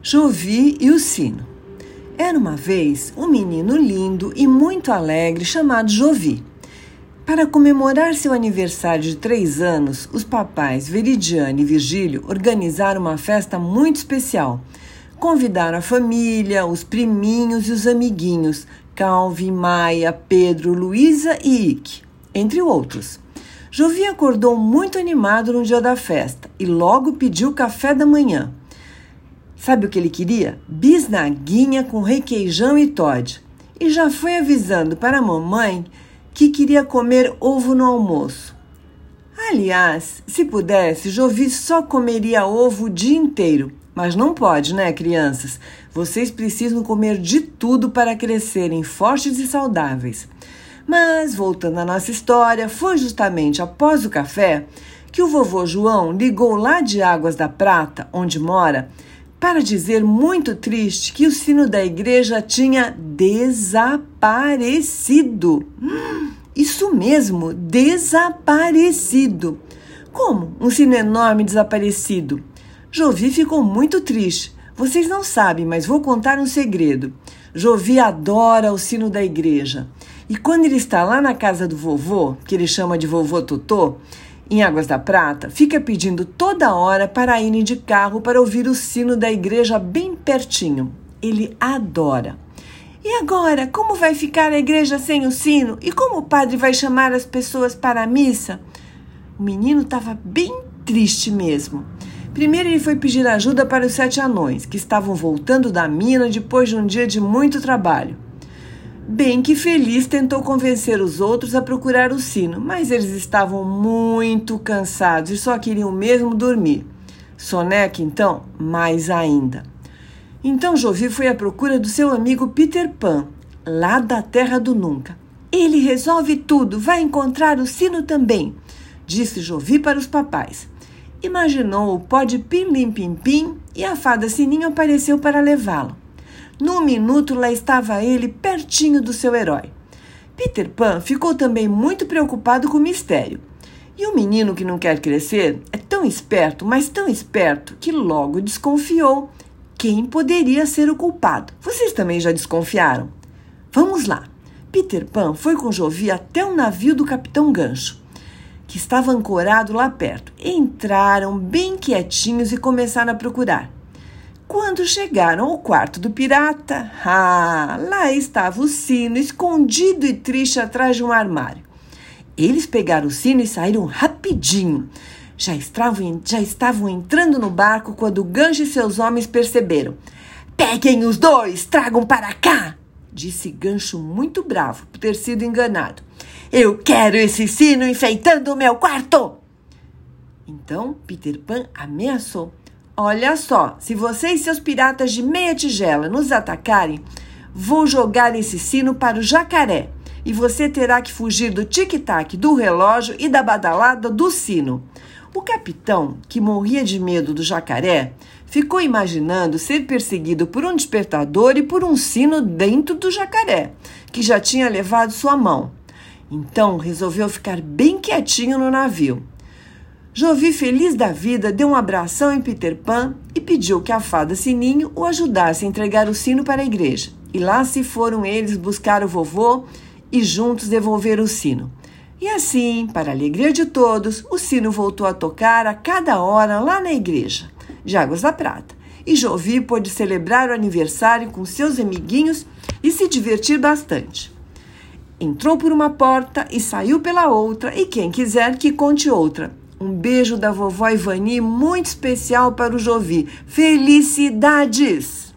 Jovi e o Sino. Era uma vez um menino lindo e muito alegre chamado Jovi. Para comemorar seu aniversário de três anos, os papais Veridiane e Virgílio organizaram uma festa muito especial. Convidaram a família, os priminhos e os amiguinhos, Calvin, Maia, Pedro, Luísa e Ike, entre outros. Jovi acordou muito animado no dia da festa e logo pediu café da manhã. Sabe o que ele queria? Bisnaguinha com requeijão e Todd. E já foi avisando para a mamãe que queria comer ovo no almoço. Aliás, se pudesse, Jovi só comeria ovo o dia inteiro. Mas não pode, né, crianças? Vocês precisam comer de tudo para crescerem fortes e saudáveis. Mas, voltando à nossa história, foi justamente após o café que o vovô João ligou lá de Águas da Prata, onde mora, para dizer muito triste que o sino da igreja tinha desaparecido. Isso mesmo, desaparecido. Como um sino enorme desaparecido? Jovi ficou muito triste. Vocês não sabem, mas vou contar um segredo. Jovi adora o sino da igreja. E quando ele está lá na casa do vovô, que ele chama de vovô Totô, em Águas da Prata, fica pedindo toda hora para irem de carro para ouvir o sino da igreja bem pertinho. Ele adora. E agora, como vai ficar a igreja sem o sino? E como o padre vai chamar as pessoas para a missa? O menino estava bem triste mesmo. Primeiro ele foi pedir ajuda para os sete anões, que estavam voltando da mina depois de um dia de muito trabalho. Bem que feliz tentou convencer os outros a procurar o sino, mas eles estavam muito cansados e só queriam mesmo dormir. Soneca, então, mais ainda. Então Jovi foi à procura do seu amigo Peter Pan, lá da Terra do Nunca. Ele resolve tudo, vai encontrar o sino também, disse Jovi para os papais. Imaginou o pó de pim-lim-pim-pim e a fada Sininho apareceu para levá-lo. Num minuto lá estava ele pertinho do seu herói. Peter Pan ficou também muito preocupado com o mistério. E o menino que não quer crescer é tão esperto, mas tão esperto, que logo desconfiou quem poderia ser o culpado. Vocês também já desconfiaram? Vamos lá. Peter Pan foi com Jovi até o navio do Capitão Gancho, que estava ancorado lá perto. Entraram bem quietinhos e começaram a procurar. Quando chegaram ao quarto do pirata, ah, lá estava o sino escondido e triste atrás de um armário. Eles pegaram o sino e saíram rapidinho. Já estavam, já estavam entrando no barco quando Gancho e seus homens perceberam. Peguem os dois, tragam para cá! Disse Gancho muito bravo por ter sido enganado. Eu quero esse sino enfeitando o meu quarto! Então Peter Pan ameaçou. Olha só, se você e seus piratas de meia tigela nos atacarem, vou jogar esse sino para o jacaré e você terá que fugir do tic-tac do relógio e da badalada do sino. O capitão, que morria de medo do jacaré, ficou imaginando ser perseguido por um despertador e por um sino dentro do jacaré, que já tinha levado sua mão. Então resolveu ficar bem quietinho no navio. Jovi, feliz da vida, deu um abração em Peter Pan e pediu que a fada Sininho o ajudasse a entregar o sino para a igreja. E lá se foram eles buscar o vovô e juntos devolver o sino. E assim, para a alegria de todos, o sino voltou a tocar a cada hora lá na igreja de Águas da Prata. E Jovi pôde celebrar o aniversário com seus amiguinhos e se divertir bastante. Entrou por uma porta e saiu pela outra, e quem quiser que conte outra. Um beijo da vovó Ivani muito especial para o Jovi. Felicidades!